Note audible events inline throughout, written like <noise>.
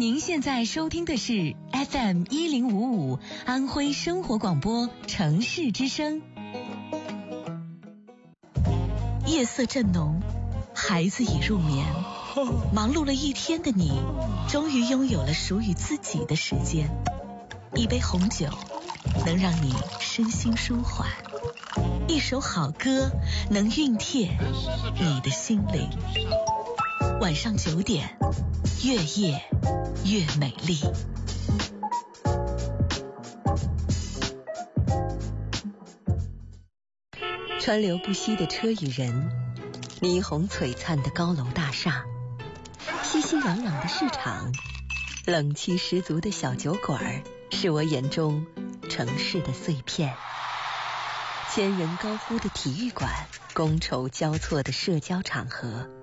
您现在收听的是 FM 一零五五安徽生活广播城市之声。夜色正浓，孩子已入眠，忙碌了一天的你，终于拥有了属于自己的时间。一杯红酒能让你身心舒缓，一首好歌能熨帖你的心灵。晚上九点，越夜越美丽。川流不息的车与人，霓虹璀璨的高楼大厦，熙熙攘攘的市场，冷气十足的小酒馆，是我眼中城市的碎片。千人高呼的体育馆，觥筹交错的社交场合。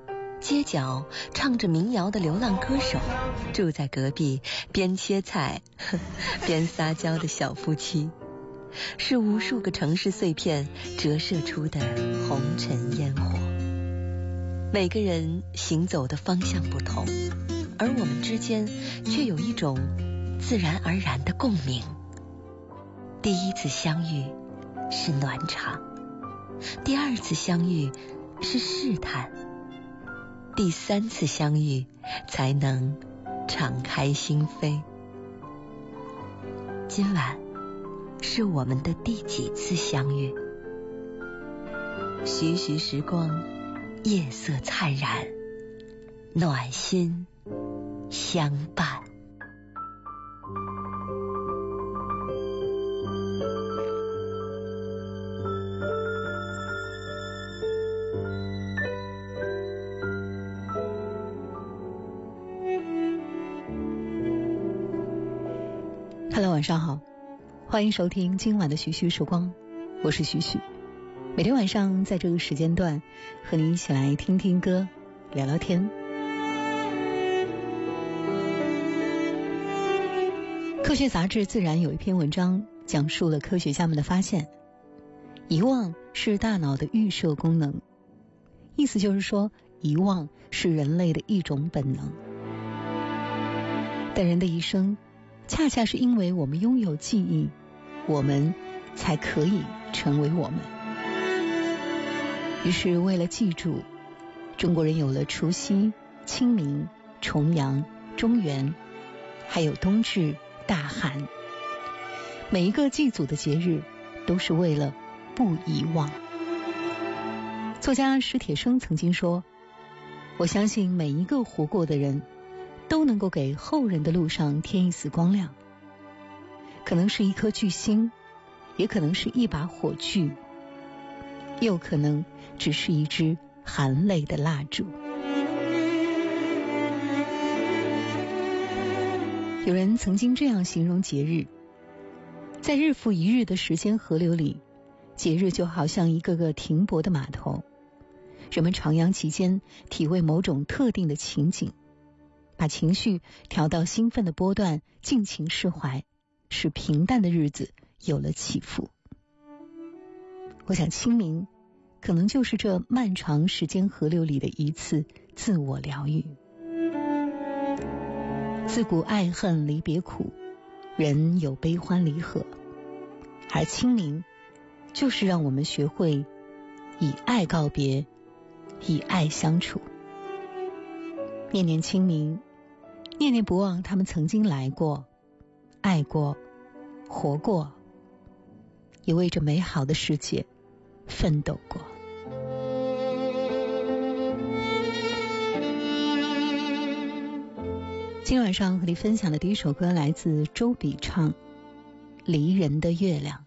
街角唱着民谣的流浪歌手，住在隔壁边切菜 <laughs> 边撒娇的小夫妻，是无数个城市碎片折射出的红尘烟火。每个人行走的方向不同，而我们之间却有一种自然而然的共鸣。第一次相遇是暖场，第二次相遇是试探。第三次相遇，才能敞开心扉。今晚是我们的第几次相遇？徐徐时光，夜色灿然，暖心相伴。欢迎收听今晚的徐徐时光，我是徐徐。每天晚上在这个时间段和你一起来听听歌，聊聊天。科学杂志《自然》有一篇文章，讲述了科学家们的发现：遗忘是大脑的预设功能，意思就是说，遗忘是人类的一种本能。但人的一生。恰恰是因为我们拥有记忆，我们才可以成为我们。于是，为了记住，中国人有了除夕、清明、重阳、中元，还有冬至、大寒。每一个祭祖的节日，都是为了不遗忘。作家史铁生曾经说：“我相信每一个活过的人。”都能够给后人的路上添一丝光亮，可能是一颗巨星，也可能是一把火炬，又可能只是一支含泪的蜡烛。有人曾经这样形容节日：在日复一日的时间河流里，节日就好像一个个停泊的码头，人们徜徉其间，体味某种特定的情景。把情绪调到兴奋的波段，尽情释怀，使平淡的日子有了起伏。我想清明可能就是这漫长时间河流里的一次自我疗愈。自古爱恨离别苦，人有悲欢离合，而清明就是让我们学会以爱告别，以爱相处。念念清明。念念不忘，他们曾经来过，爱过，活过，也为这美好的世界奋斗过。今晚上和你分享的第一首歌来自周笔畅，《离人的月亮》。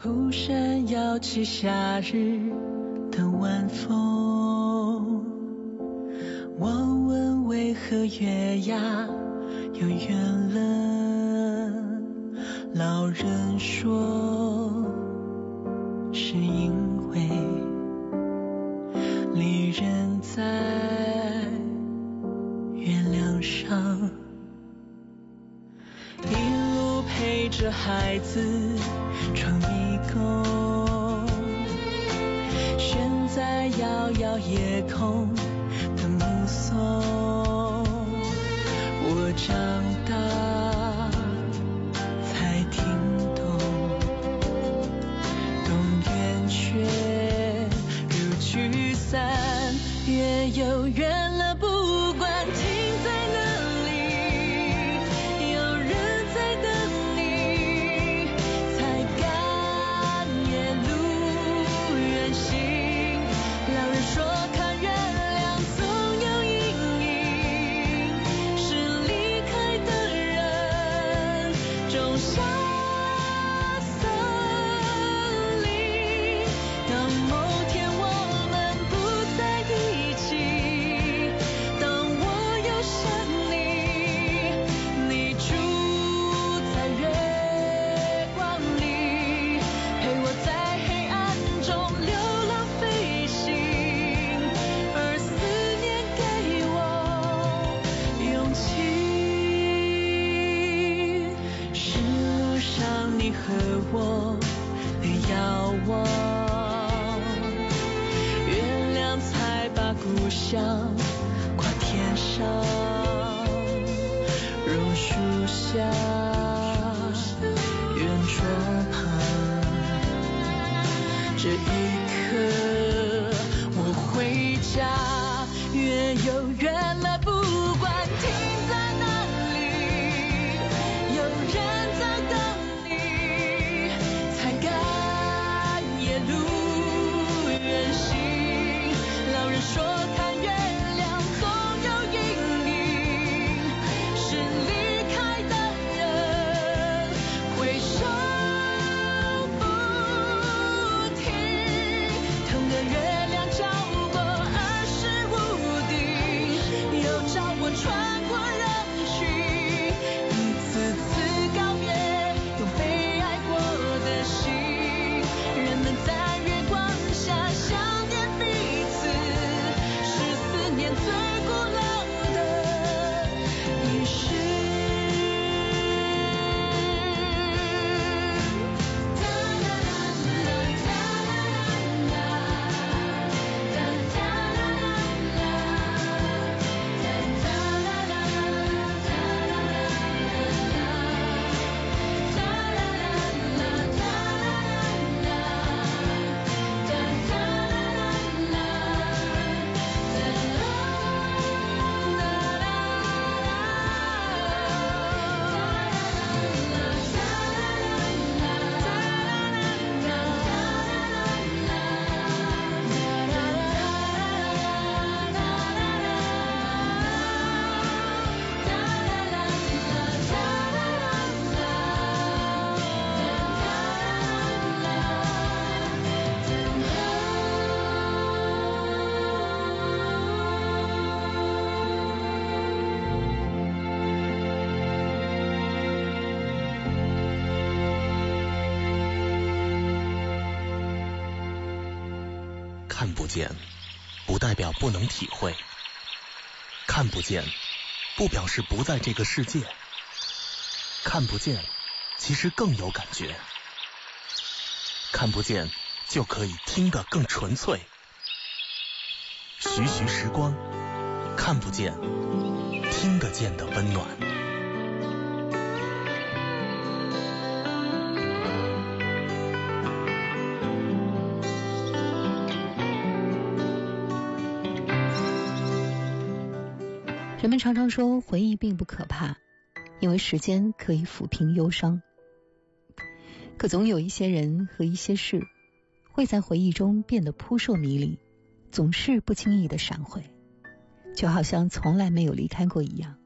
孤山摇起夏日的晚风。我问为何月牙又圆了？老人说，是因为离人在月亮上，一路陪着孩子闯迷宫，悬在遥遥夜空。不见，不代表不能体会；看不见，不表示不在这个世界。看不见，其实更有感觉。看不见，就可以听得更纯粹。徐徐时光，看不见，听得见的温暖。人们常常说回忆并不可怕，因为时间可以抚平忧伤。可总有一些人和一些事会在回忆中变得扑朔迷离，总是不经意的闪回，就好像从来没有离开过一样。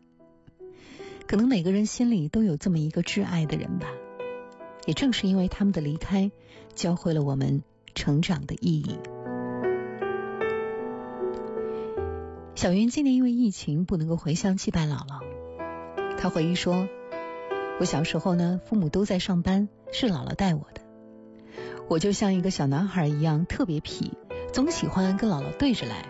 可能每个人心里都有这么一个挚爱的人吧，也正是因为他们的离开，教会了我们成长的意义。小云今年因为疫情不能够回乡祭拜姥姥，她回忆说：“我小时候呢，父母都在上班，是姥姥带我的。我就像一个小男孩一样，特别皮，总喜欢跟姥姥对着来。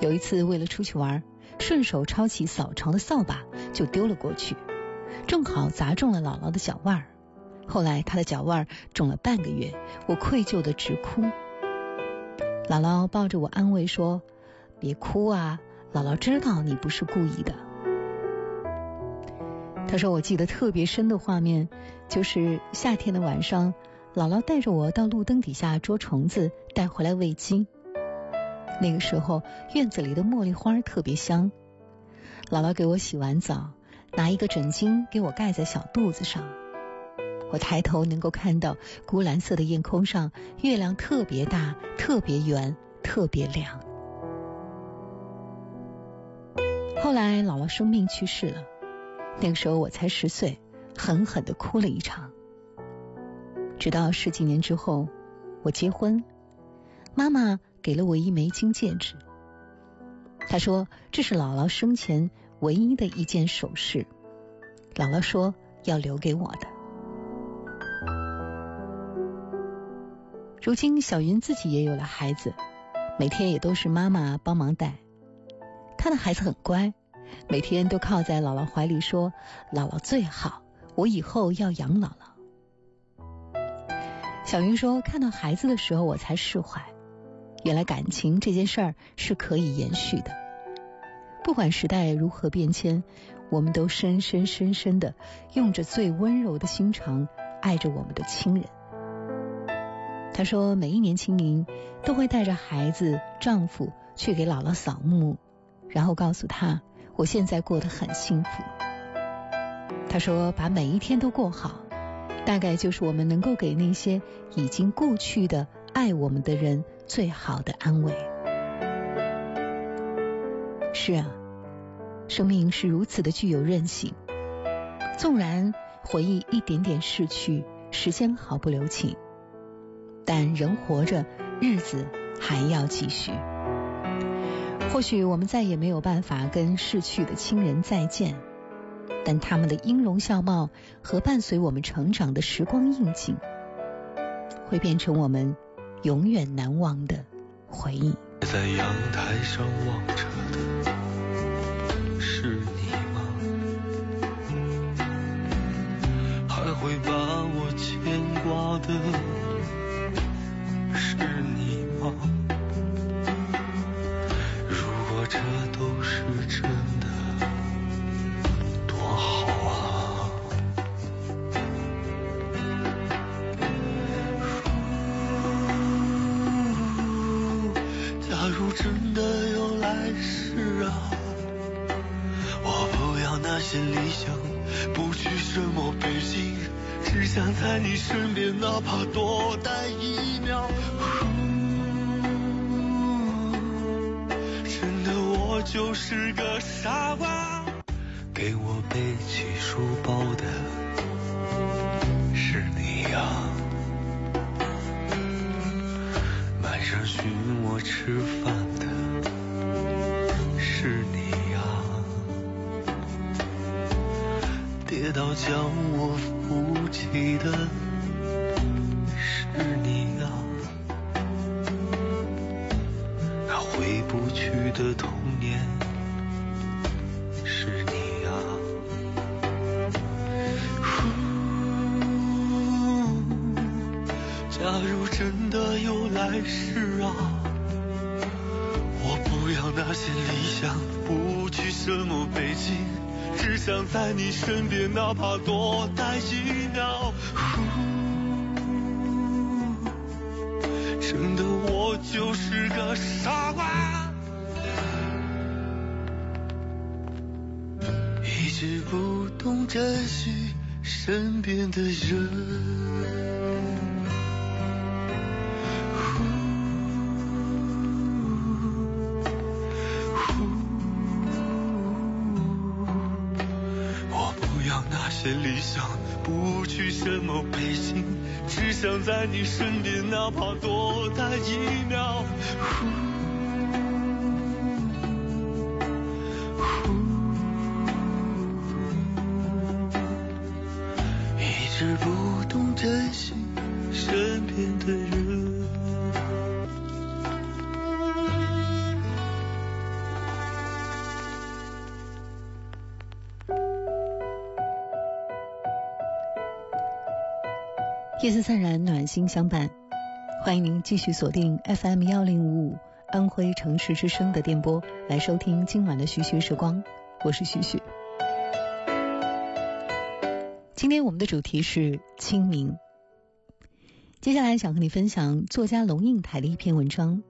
有一次为了出去玩，顺手抄起扫床的扫把就丢了过去，正好砸中了姥姥的脚腕儿。后来她的脚腕肿了半个月，我愧疚的直哭。姥姥抱着我安慰说。”别哭啊，姥姥知道你不是故意的。他说：“我记得特别深的画面，就是夏天的晚上，姥姥带着我到路灯底下捉虫子，带回来喂鸡。那个时候院子里的茉莉花特别香。姥姥给我洗完澡，拿一个枕巾给我盖在小肚子上。我抬头能够看到钴蓝色的夜空上，月亮特别大，特别圆，特别亮。”后来姥姥生病去世了，那个时候我才十岁，狠狠的哭了一场。直到十几年之后，我结婚，妈妈给了我一枚金戒指，她说这是姥姥生前唯一的一件首饰，姥姥说要留给我的。如今小云自己也有了孩子，每天也都是妈妈帮忙带，她的孩子很乖。每天都靠在姥姥怀里说：“姥姥最好，我以后要养姥姥。”小云说：“看到孩子的时候，我才释怀，原来感情这件事儿是可以延续的。不管时代如何变迁，我们都深深深深的用着最温柔的心肠爱着我们的亲人。他说，每一年清明都会带着孩子、丈夫去给姥姥扫墓，然后告诉他，我现在过得很幸福。他说，把每一天都过好，大概就是我们能够给那些已经故去的爱我们的人最好的安慰。是啊，生命是如此的具有韧性，纵然回忆一点点逝去，时间毫不留情。但人活着，日子还要继续。或许我们再也没有办法跟逝去的亲人再见，但他们的音容笑貌和伴随我们成长的时光印记，会变成我们永远难忘的回忆。在阳台上望着的是你吗？还会把我牵挂的？心里想不去什么北京，只想在你身边，哪怕多待一秒。真的，我就是个傻瓜，给我背起书包的是你呀。晚上寻我吃饭。直到将我扶起的是你啊。那回不去的童年在你身边，哪怕多待一秒。真的，我就是个傻瓜，一直不懂珍惜身边的人。些理想，不去什么北京，只想在你身边，哪怕多待一秒。夜色灿然，暖心相伴。欢迎您继续锁定 FM 幺零五五安徽城市之声的电波，来收听今晚的徐徐时光。我是徐徐。今天我们的主题是清明。接下来想和你分享作家龙应台的一篇文章。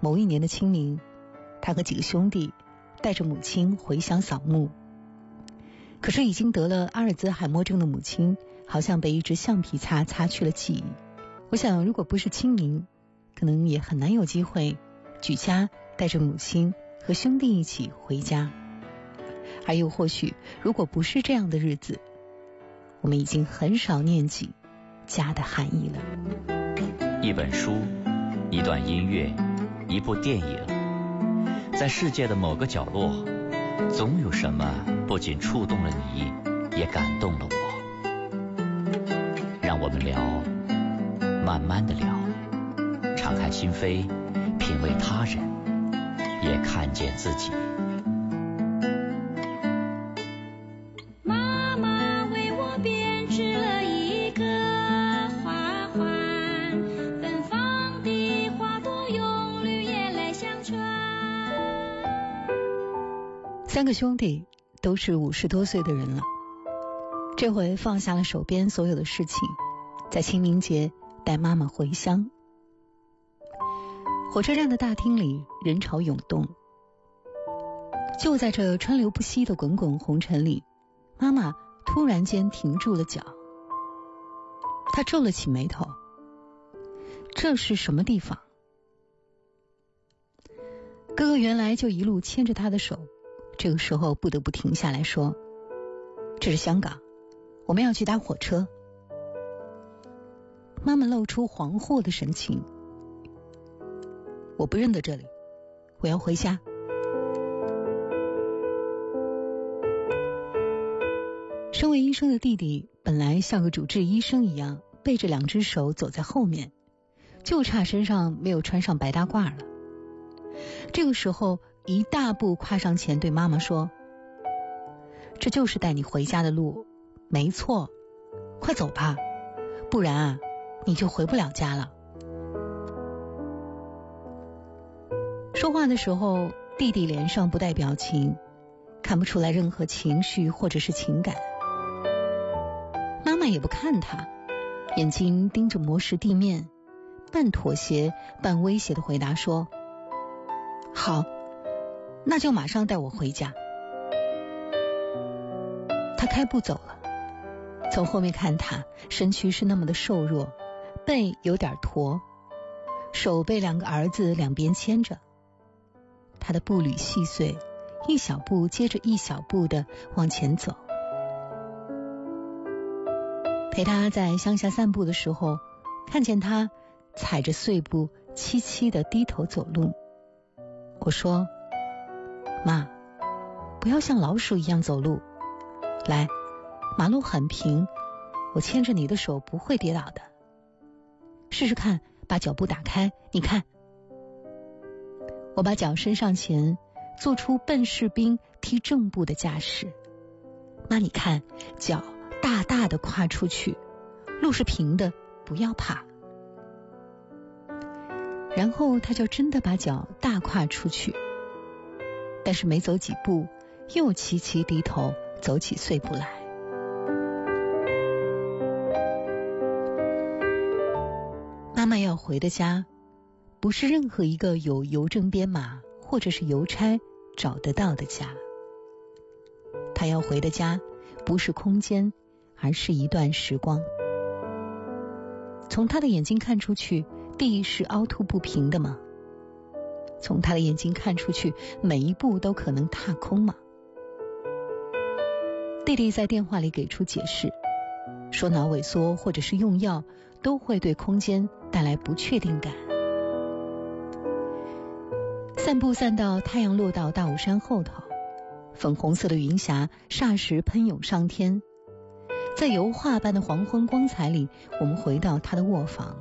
某一年的清明，他和几个兄弟带着母亲回乡扫墓，可是已经得了阿尔兹海默症的母亲。好像被一支橡皮擦擦去了记忆。我想，如果不是清明，可能也很难有机会举家带着母亲和兄弟一起回家。还有，或许如果不是这样的日子，我们已经很少念起家的含义了。一本书，一段音乐，一部电影，在世界的某个角落，总有什么不仅触动了你，也感动了我。让我们聊，慢慢的聊，敞开心扉，品味他人，也看见自己。妈妈为我编织了一个花环，芬芳的花朵用绿叶来相传三个兄弟都是五十多岁的人了，这回放下了手边所有的事情，在清明节带妈妈回乡。火车站的大厅里人潮涌动，就在这川流不息的滚滚红尘里，妈妈突然间停住了脚，她皱了起眉头。这是什么地方？哥哥原来就一路牵着她的手，这个时候不得不停下来说：“这是香港，我们要去搭火车。”妈妈露出惶惑的神情：“我不认得这里，我要回家。”身为医生的弟弟本来像个主治医生一样，背着两只手走在后面，就差身上没有穿上白大褂了。这个时候，一大步跨上前，对妈妈说：“这就是带你回家的路，没错，快走吧，不然啊，你就回不了家了。”说话的时候，弟弟脸上不带表情，看不出来任何情绪或者是情感。妈妈也不看他，眼睛盯着磨石地面，半妥协半威胁的回答说。好，那就马上带我回家。他开步走了，从后面看他，身躯是那么的瘦弱，背有点驼，手被两个儿子两边牵着，他的步履细碎，一小步接着一小步的往前走。陪他在乡下散步的时候，看见他踩着碎步，凄凄的低头走路。我说：“妈，不要像老鼠一样走路。来，马路很平，我牵着你的手不会跌倒的。试试看，把脚步打开。你看，我把脚伸上前，做出笨士兵踢正步的架势。妈，你看，脚大大的跨出去，路是平的，不要怕。”然后他就真的把脚大跨出去，但是没走几步，又齐齐低头走起碎步来。妈妈要回的家，不是任何一个有邮政编码或者是邮差找得到的家。他要回的家，不是空间，而是一段时光。从他的眼睛看出去。地是凹凸不平的吗？从他的眼睛看出去，每一步都可能踏空吗？弟弟在电话里给出解释，说脑萎缩或者是用药都会对空间带来不确定感。散步散到太阳落到大武山后头，粉红色的云霞霎时喷涌上天，在油画般的黄昏光彩里，我们回到他的卧房。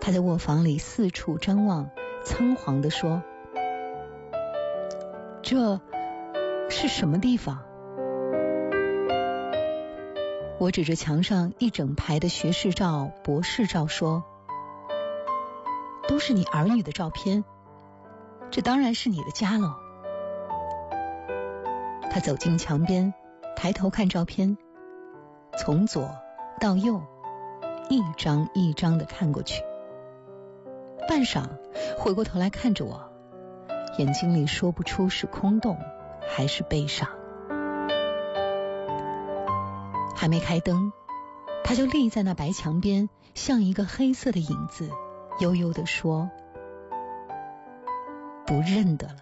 他在卧房里四处张望，仓皇地说：“这是什么地方？”我指着墙上一整排的学士照、博士照说：“都是你儿女的照片，这当然是你的家喽。”他走进墙边，抬头看照片，从左到右，一张一张的看过去。半晌，回过头来看着我，眼睛里说不出是空洞还是悲伤。还没开灯，他就立在那白墙边，像一个黑色的影子，悠悠的说：“不认得了。”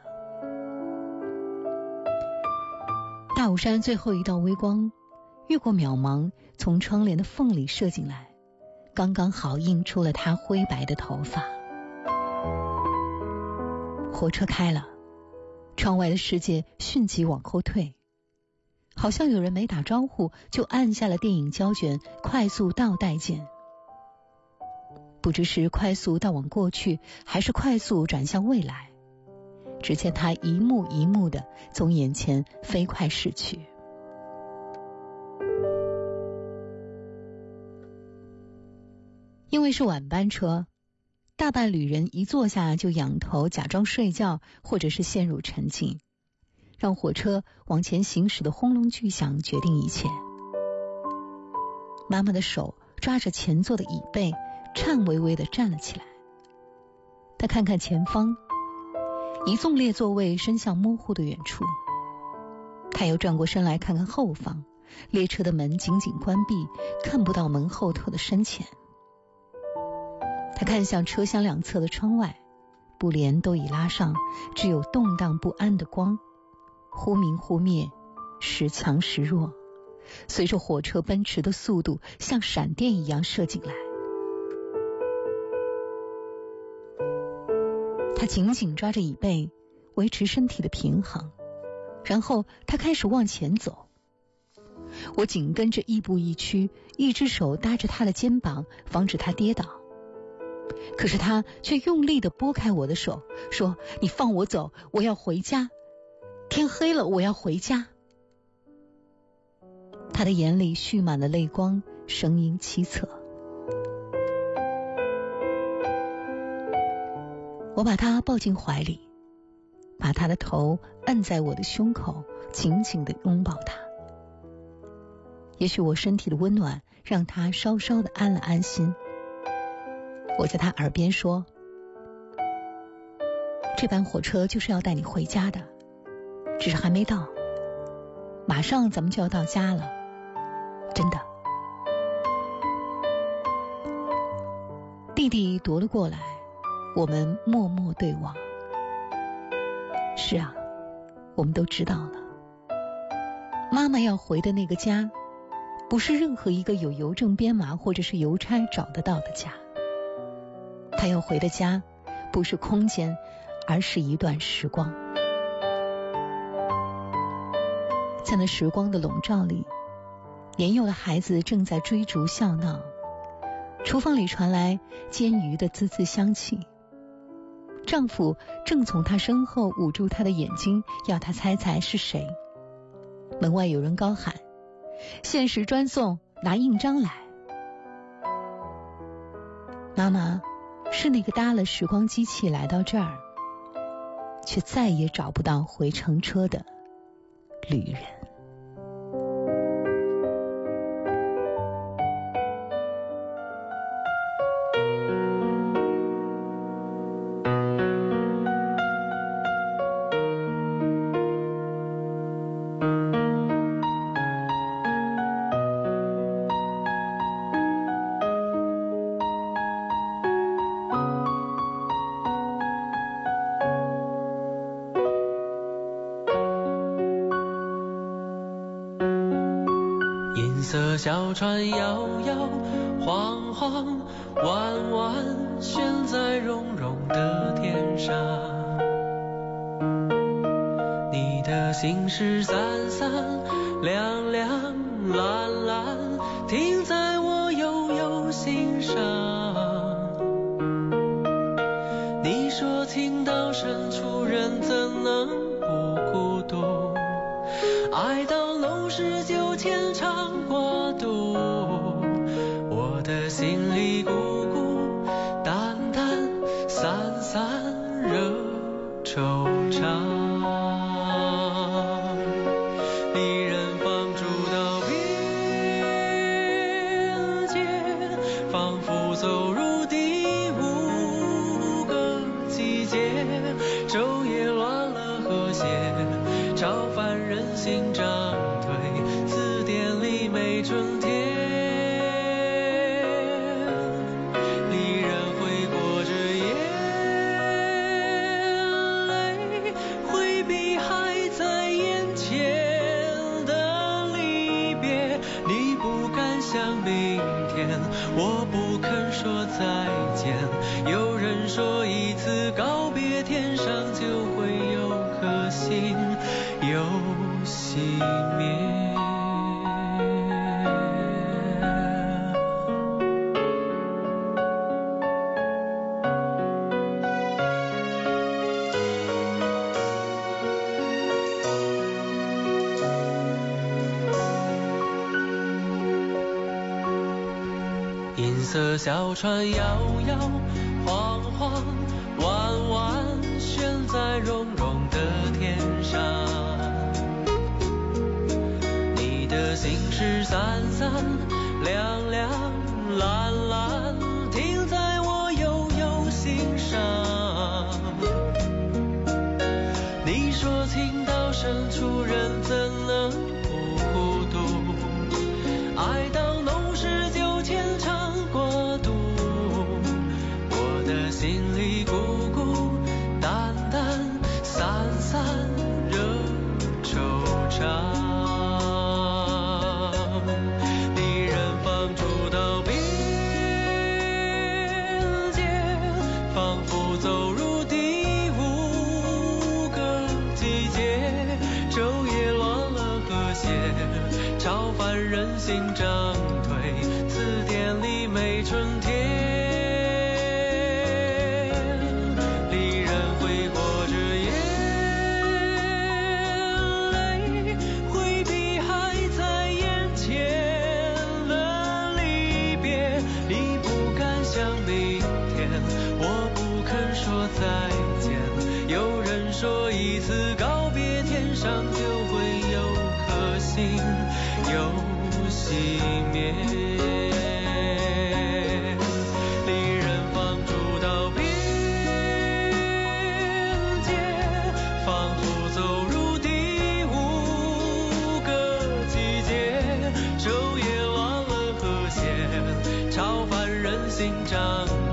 大武山最后一道微光，越过渺茫，从窗帘的缝里射进来，刚刚好映出了他灰白的头发。火车开了，窗外的世界迅即往后退，好像有人没打招呼就按下了电影胶卷快速倒带键。不知是快速倒往过去，还是快速转向未来，只见他一幕一幕的从眼前飞快逝去。因为是晚班车。大半旅人一坐下就仰头假装睡觉，或者是陷入沉静。让火车往前行驶的轰隆巨响决定一切。妈妈的手抓着前座的椅背，颤巍巍的站了起来。她看看前方，一纵列座位伸向模糊的远处。她又转过身来看看后方，列车的门紧紧关闭，看不到门后头的深浅。她看向车厢两侧的窗外，布帘都已拉上，只有动荡不安的光，忽明忽灭，时强时弱。随着火车奔驰的速度，像闪电一样射进来。他紧紧抓着椅背，维持身体的平衡，然后他开始往前走。我紧跟着，亦步亦趋，一只手搭着他的肩膀，防止他跌倒。可是他却用力的拨开我的手，说：“你放我走，我要回家。天黑了，我要回家。”他的眼里蓄满了泪光，声音凄恻。我把他抱进怀里，把他的头按在我的胸口，紧紧的拥抱他。也许我身体的温暖让他稍稍的安了安心。我在他耳边说：“这班火车就是要带你回家的，只是还没到，马上咱们就要到家了。”真的，弟弟夺了过来，我们默默对望。是啊，我们都知道了，妈妈要回的那个家，不是任何一个有邮政编码或者是邮差找得到的家。她要回的家，不是空间，而是一段时光。在那时光的笼罩里。年幼的孩子正在追逐笑闹，厨房里传来煎鱼的滋滋香气。丈夫正从她身后捂住她的眼睛，要她猜猜是谁。门外有人高喊：“限时专送，拿印章来。”妈妈是那个搭了时光机器来到这儿，却再也找不到回程车的旅人。小船摇摇晃晃，弯弯悬在绒绒的天上。你的心事散散，亮亮蓝蓝，停在我悠悠心上。你说情到深处银色小船摇摇晃晃，弯弯悬在绒绒的天上。你的心事三三两两，蓝蓝。长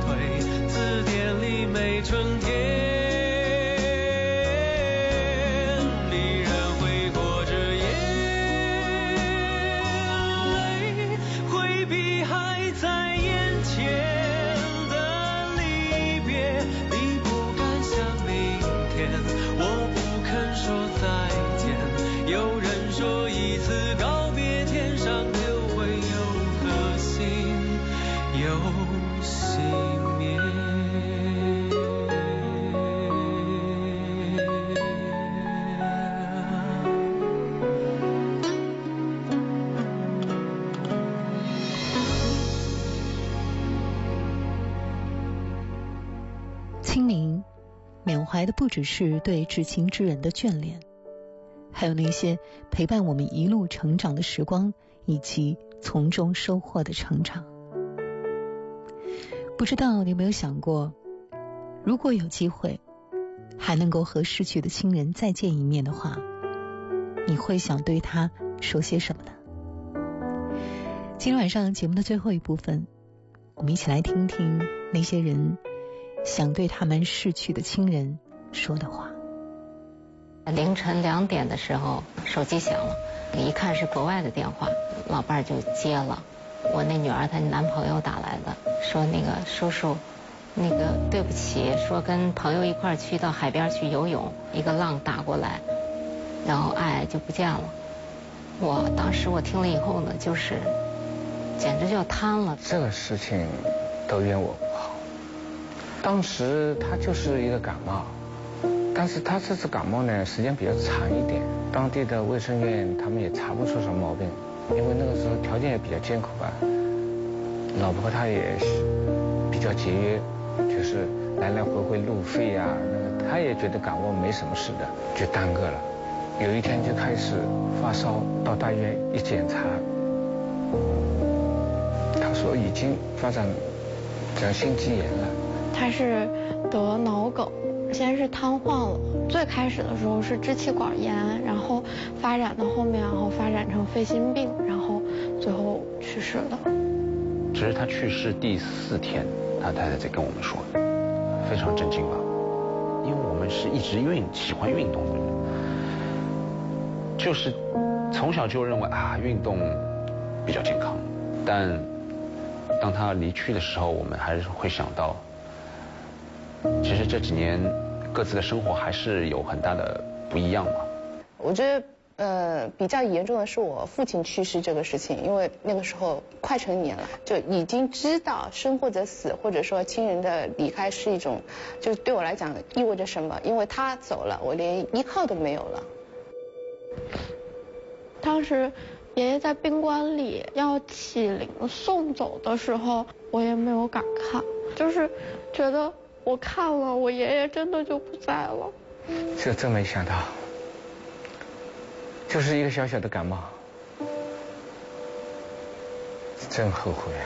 怀的不只是对至亲之人的眷恋，还有那些陪伴我们一路成长的时光，以及从中收获的成长。不知道你有没有想过，如果有机会还能够和逝去的亲人再见一面的话，你会想对他说些什么呢？今天晚上节目的最后一部分，我们一起来听听那些人想对他们逝去的亲人说的话。凌晨两点的时候，手机响了，一看是国外的电话，老伴儿就接了。我那女儿她男朋友打来的，说那个叔叔，那个对不起，说跟朋友一块儿去到海边去游泳，一个浪打过来，然后爱爱就不见了。我当时我听了以后呢，就是简直就要瘫了。这个事情都怨我不好。当时他就是一个感冒，但是他这次感冒呢时间比较长一点，当地的卫生院他们也查不出什么毛病，因为那个时候条件也比较艰苦吧。老婆她也比较节约，就是来来回回路费呀、那个她也觉得感冒没什么事的，就耽搁了。有一天就开始发烧，到大医院一检查，他说已经发展成心肌炎了。他是得脑梗，先是瘫痪了，最开始的时候是支气管炎，然后发展到后面，然后发展成肺心病，然后最后去世的。只是他去世第四天，他太太才跟我们说，非常震惊吧？因为我们是一直运喜欢运动的人，就是从小就认为啊运动比较健康，但当他离去的时候，我们还是会想到，其实这几年各自的生活还是有很大的不一样嘛。我觉得呃比较严重的是我父亲去世这个事情，因为那个时候快成年了，就已经知道生或者死，或者说亲人的离开是一种，就对我来讲意味着什么？因为他走了，我连依靠都没有了。当时爷爷在宾馆里要起灵送走的时候，我也没有敢看，就是觉得我看了，我爷爷真的就不在了。这真没想到，就是一个小小的感冒，真后悔啊！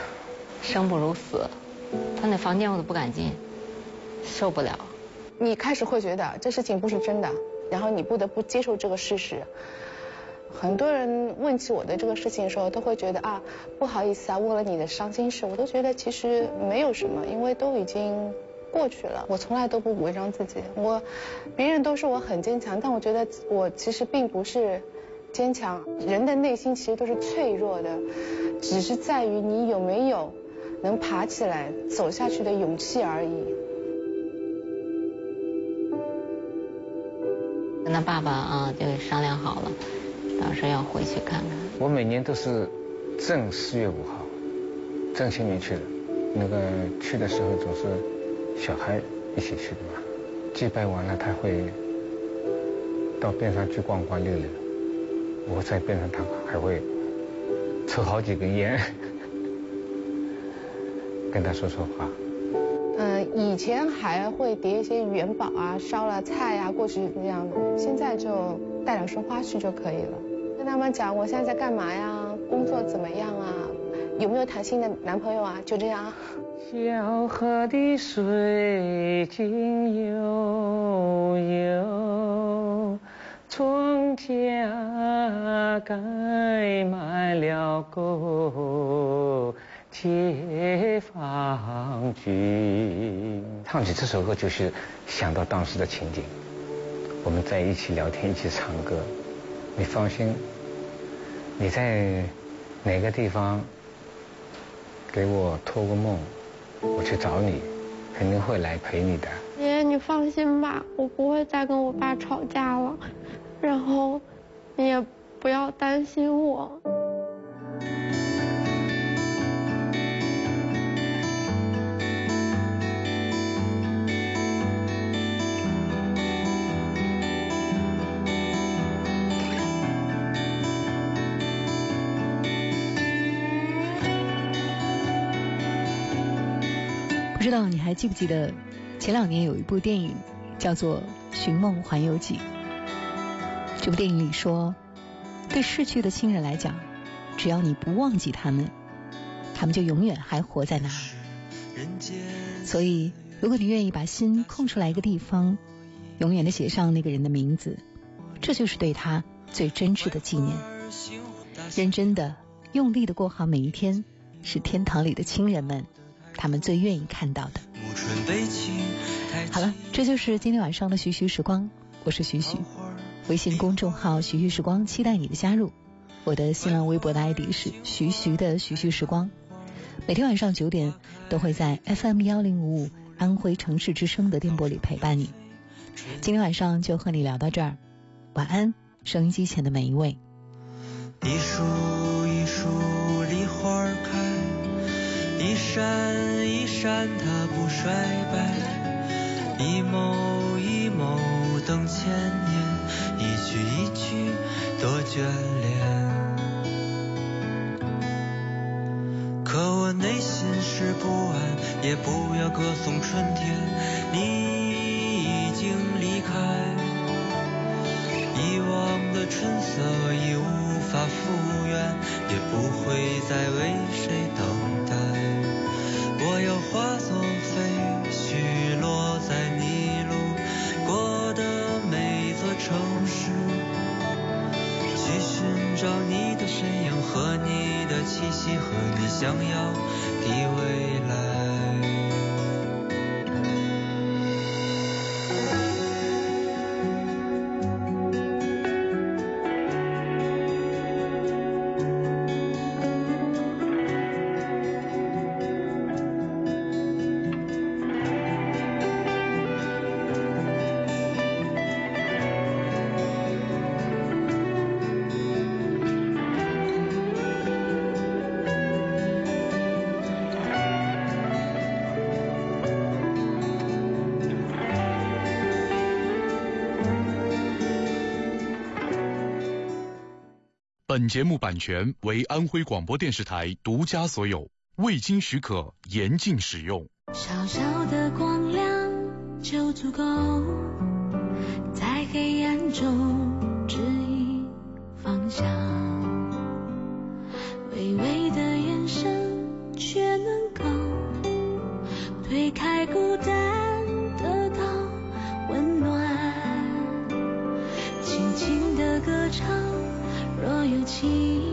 生不如死，他那房间我都不敢进，受不了。你开始会觉得这事情不是真的，然后你不得不接受这个事实。很多人问起我的这个事情的时候，都会觉得啊，不好意思啊，问了你的伤心事，我都觉得其实没有什么，因为都已经过去了。我从来都不伪装自己，我别人都说我很坚强，但我觉得我其实并不是坚强。人的内心其实都是脆弱的，只是在于你有没有能爬起来走下去的勇气而已。跟他爸爸啊，就商量好了。到时候要回去看看。我每年都是正四月五号，正清明去的。那个去的时候总是小孩一起去的嘛。祭拜完了，他会到边上去逛逛溜溜。我在边上，他还会抽好几根烟，<laughs> 跟他说说话。嗯，以前还会叠一些元宝啊，烧了菜呀过去那样的，现在就带两束花去就可以了。跟他们讲我现在在干嘛呀，工作怎么样啊，有没有谈新的男朋友啊，就这样。小河的水静悠悠，庄稼盖满了沟。解放军。唱起这首歌就是想到当时的情景，我们在一起聊天，一起唱歌。你放心，你在哪个地方给我托个梦，我去找你，肯定会来陪你的。爷爷，你放心吧，我不会再跟我爸吵架了，然后你也不要担心我。不知道你还记不记得，前两年有一部电影叫做《寻梦环游记》。这部电影里说，对逝去的亲人来讲，只要你不忘记他们，他们就永远还活在那儿。所以，如果你愿意把心空出来一个地方，永远的写上那个人的名字，这就是对他最真挚的纪念。认真的、用力的过好每一天，是天堂里的亲人们。他们最愿意看到的。好了，这就是今天晚上的徐徐时光，我是徐徐，微信公众号徐徐时光，期待你的加入。我的新浪微博的 ID 是徐徐的徐徐时光，每天晚上九点都会在 FM 幺零五五安徽城市之声的电波里陪伴你。今天晚上就和你聊到这儿，晚安，收音机前的每一位。一树一树梨花开。一闪一闪，它不衰败；一眸一眸，等千年；一句一句，多眷恋。可我内心是不安，也不要歌颂春天。你已经离开，以往的春色已无法复原，也不会再为谁等待。我要化作飞絮，落在你路过的每座城市，去寻找你的身影和你的气息，和你想要的未来。本节目版权为安徽广播电视台独家所有未经许可严禁使用。小小的光亮就足够在黑暗中指引方向。微微的眼神却能够推开孤单。情。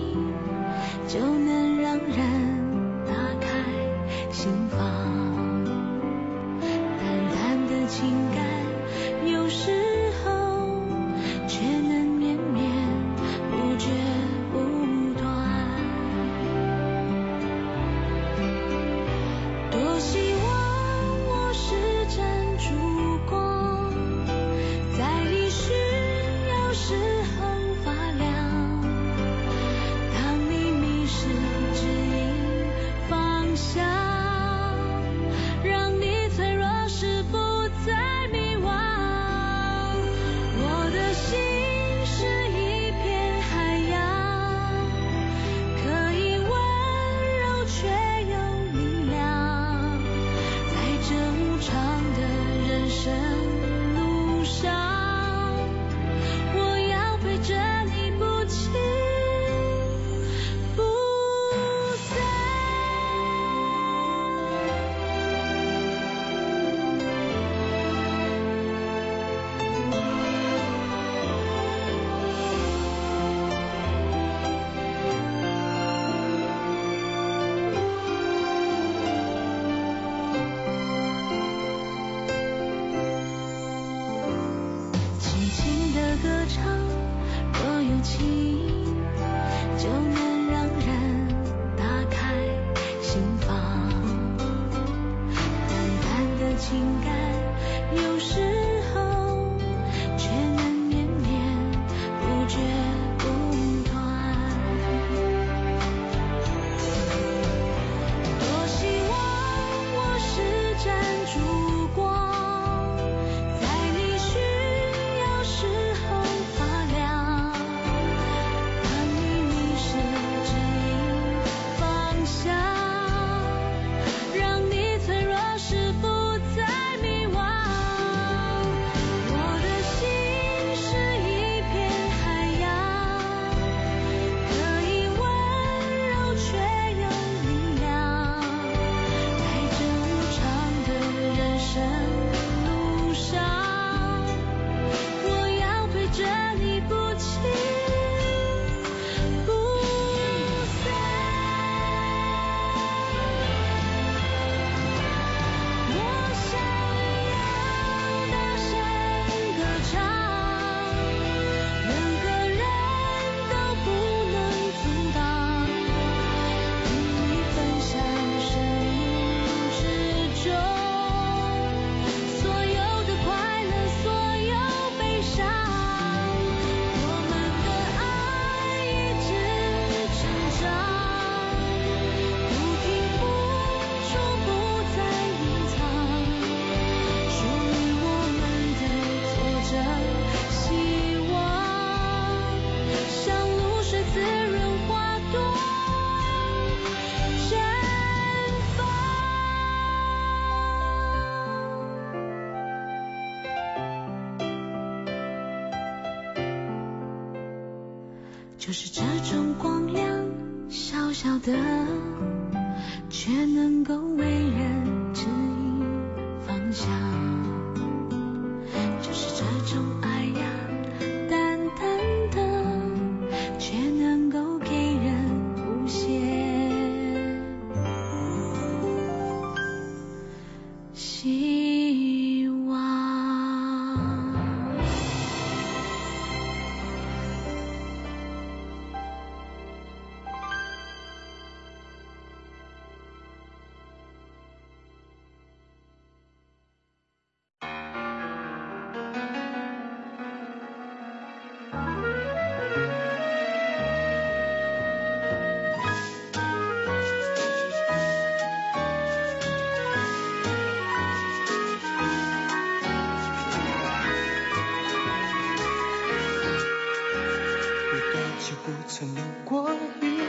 多久不曾流过雨？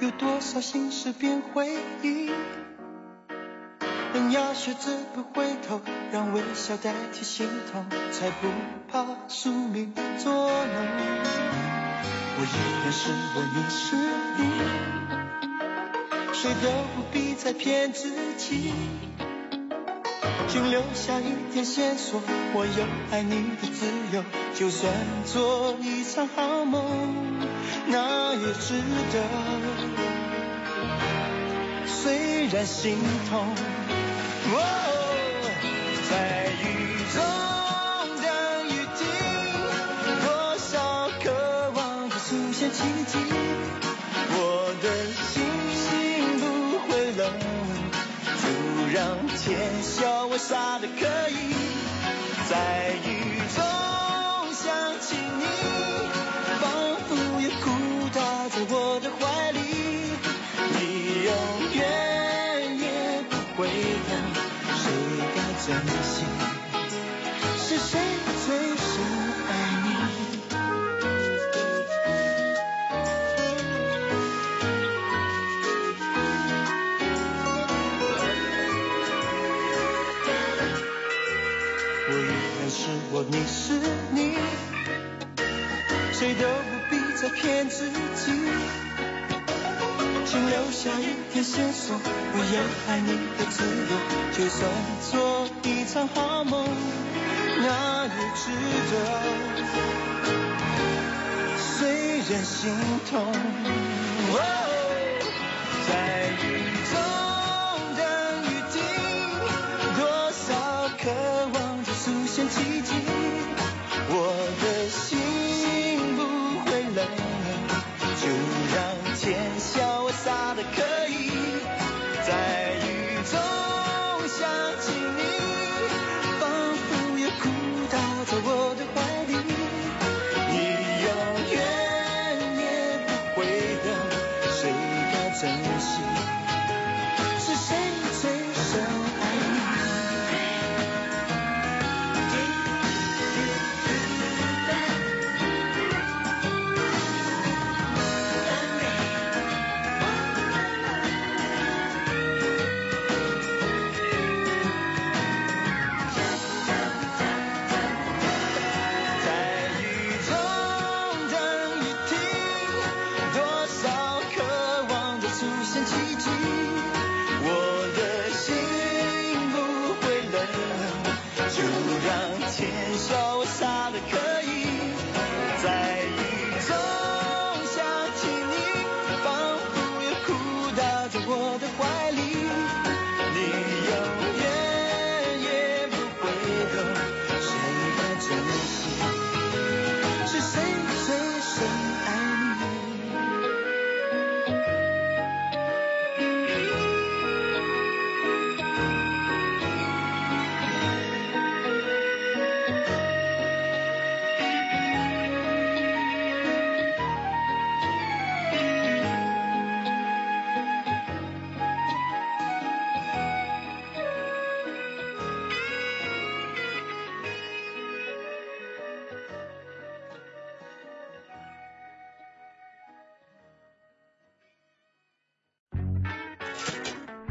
有多少心事变回忆？人要学着不回头，让微笑代替心痛，才不怕宿命捉弄。我依然是我，你是你，谁都不必再骗自己。请留下一点线索，我有爱你的自由，就算做一场好梦，那也值得。虽然心痛，哦，在雨中等雨停，多少渴望着出现奇迹，我的心就让天笑我傻得可以，在雨中想起你，都不必再骗自己。请留下一点线索，我有爱你的自由，就算做一场好梦，那也值得。虽然心痛，哦，在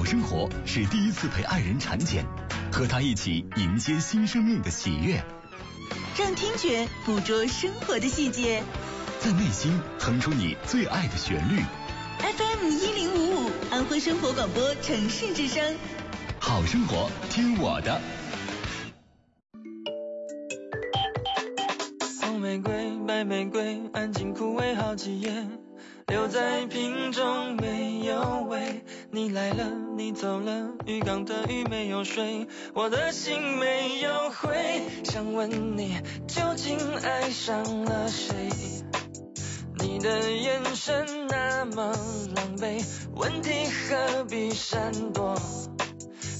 好生活是第一次陪爱人产检，和他一起迎接新生命的喜悦，让听觉捕捉生活的细节。在内心哼出你最爱的旋律。FM 一零五五，安徽生活广播城市之声。好生活，听我的。红玫瑰，白玫瑰，安静枯萎好几夜，留在瓶中没有味。你来了，你走了，浴缸的鱼没有睡，我的心没有灰。想问你，究竟爱上了谁？你的眼神那么狼狈，问题何必闪躲？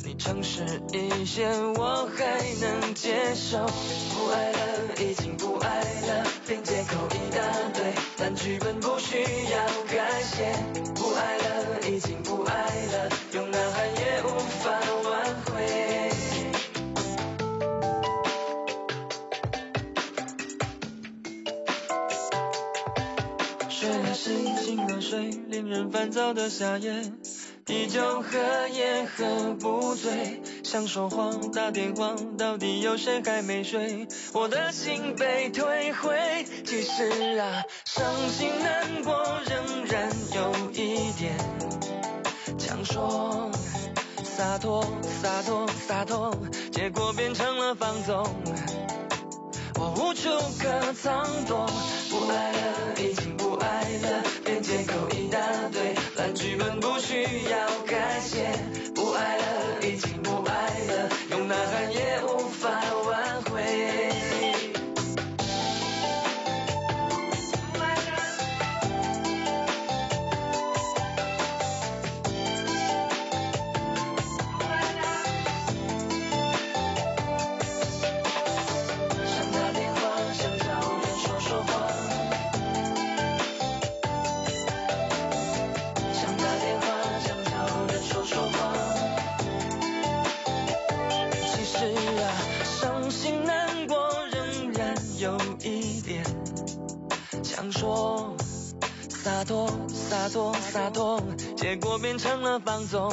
你诚实一些，我还能接受。不爱了，已经不爱了，并借口一大堆，但剧本不需要改写。不爱了，已经不爱了，用令人烦躁的夏夜，啤酒喝也喝不醉，想说谎打电话，到底有谁还没睡？我的心被退回，其实啊，伤心难过仍然有一点强说。洒脱，洒脱，洒脱，结果变成了放纵。我无处可藏躲，不爱了，已经不爱了，连借口一大堆，烂剧本不需要改写。不爱了，已经不爱了，用呐喊也无洒脱，洒脱，结果变成了放纵。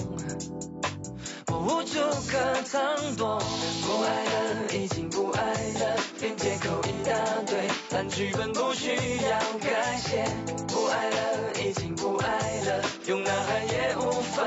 我无处可藏躲，不爱了，已经不爱了，连借口一大堆，但剧本不需要改写。不爱了，已经不爱了，用呐喊也无法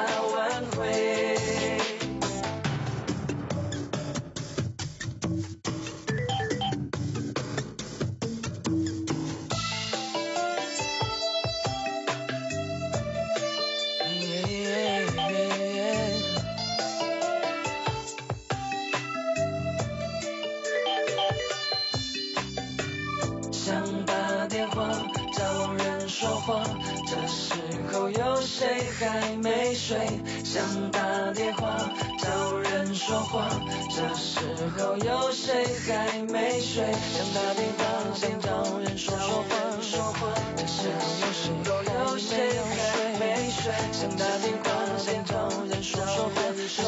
说话，这时候有谁还没睡？想打电话找人说话，这时候有谁还没睡？想打电话想找人说说话，说话，这时候有谁还没睡？想打电话想找人说说话，这时候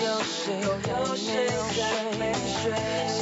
有谁有谁还没睡？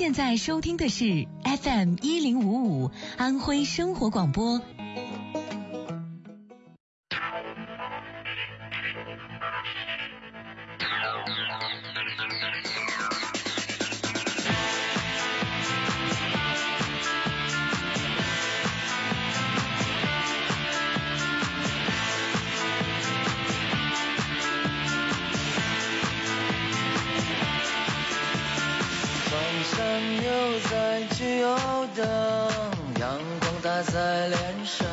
现在收听的是 FM 一零五五安徽生活广播。在脸上。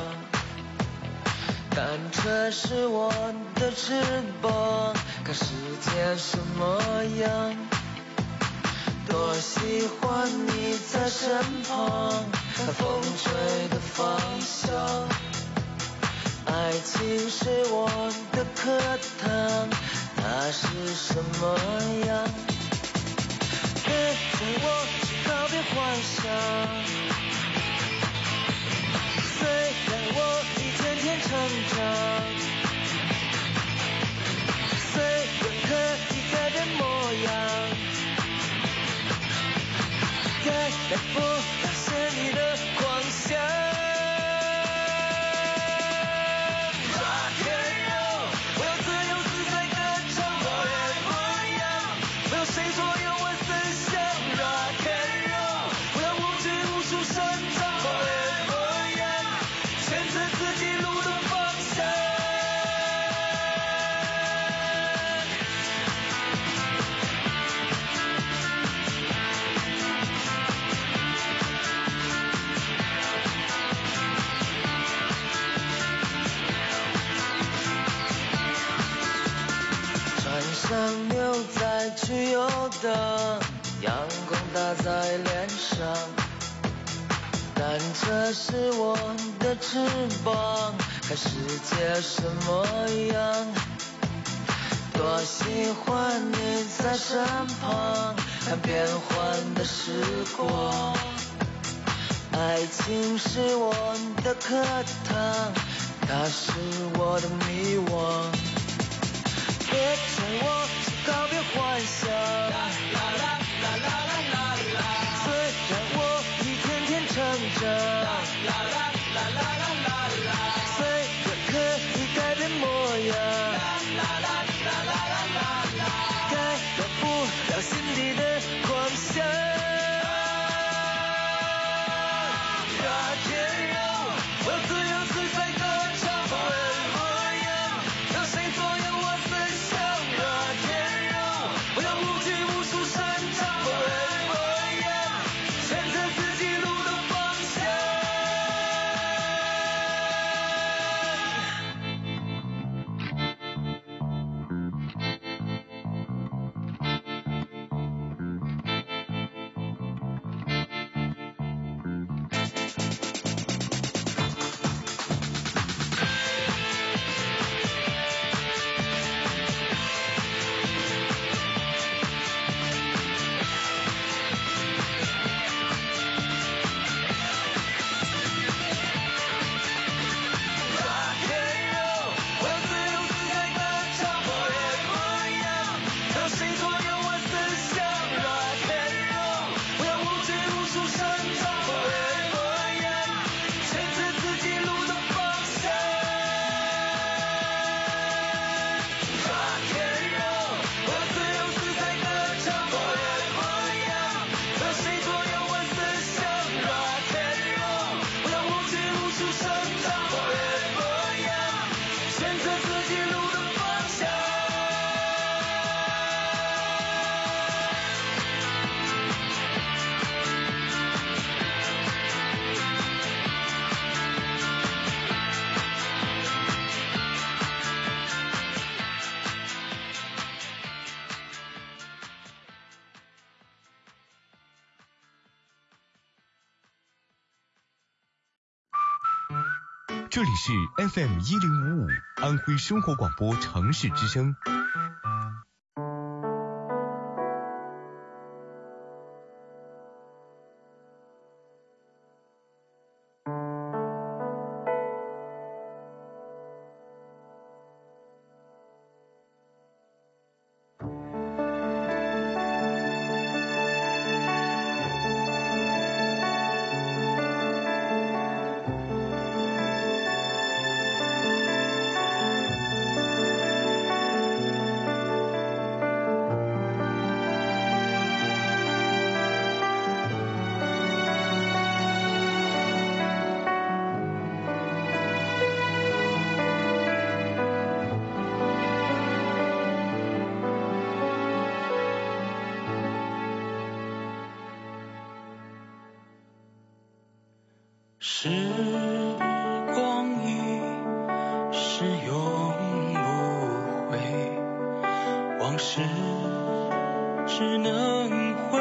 单车是我的翅膀，看世界什么样。多喜欢你在身旁，看风吹的方向。爱情是我的课堂，它是什么样？别陪我告别幻想，成长，虽然可以改变模样，改变不了是你的狂想。去游荡，阳光打在脸上。单车是我的翅膀，看世界什么样。多喜欢你在身旁，看变幻的时光。爱情是我的课堂，它是我的迷惘。别催我告别幻想。啦啦啦啦啦啦啦啦，虽然我一天天成长。啦啦啦啦啦啦啦，虽然可以改变模样。啦啦啦啦啦啦啦啦，改变不了心底的狂想。这里是 FM 一零五五安徽生活广播城市之声。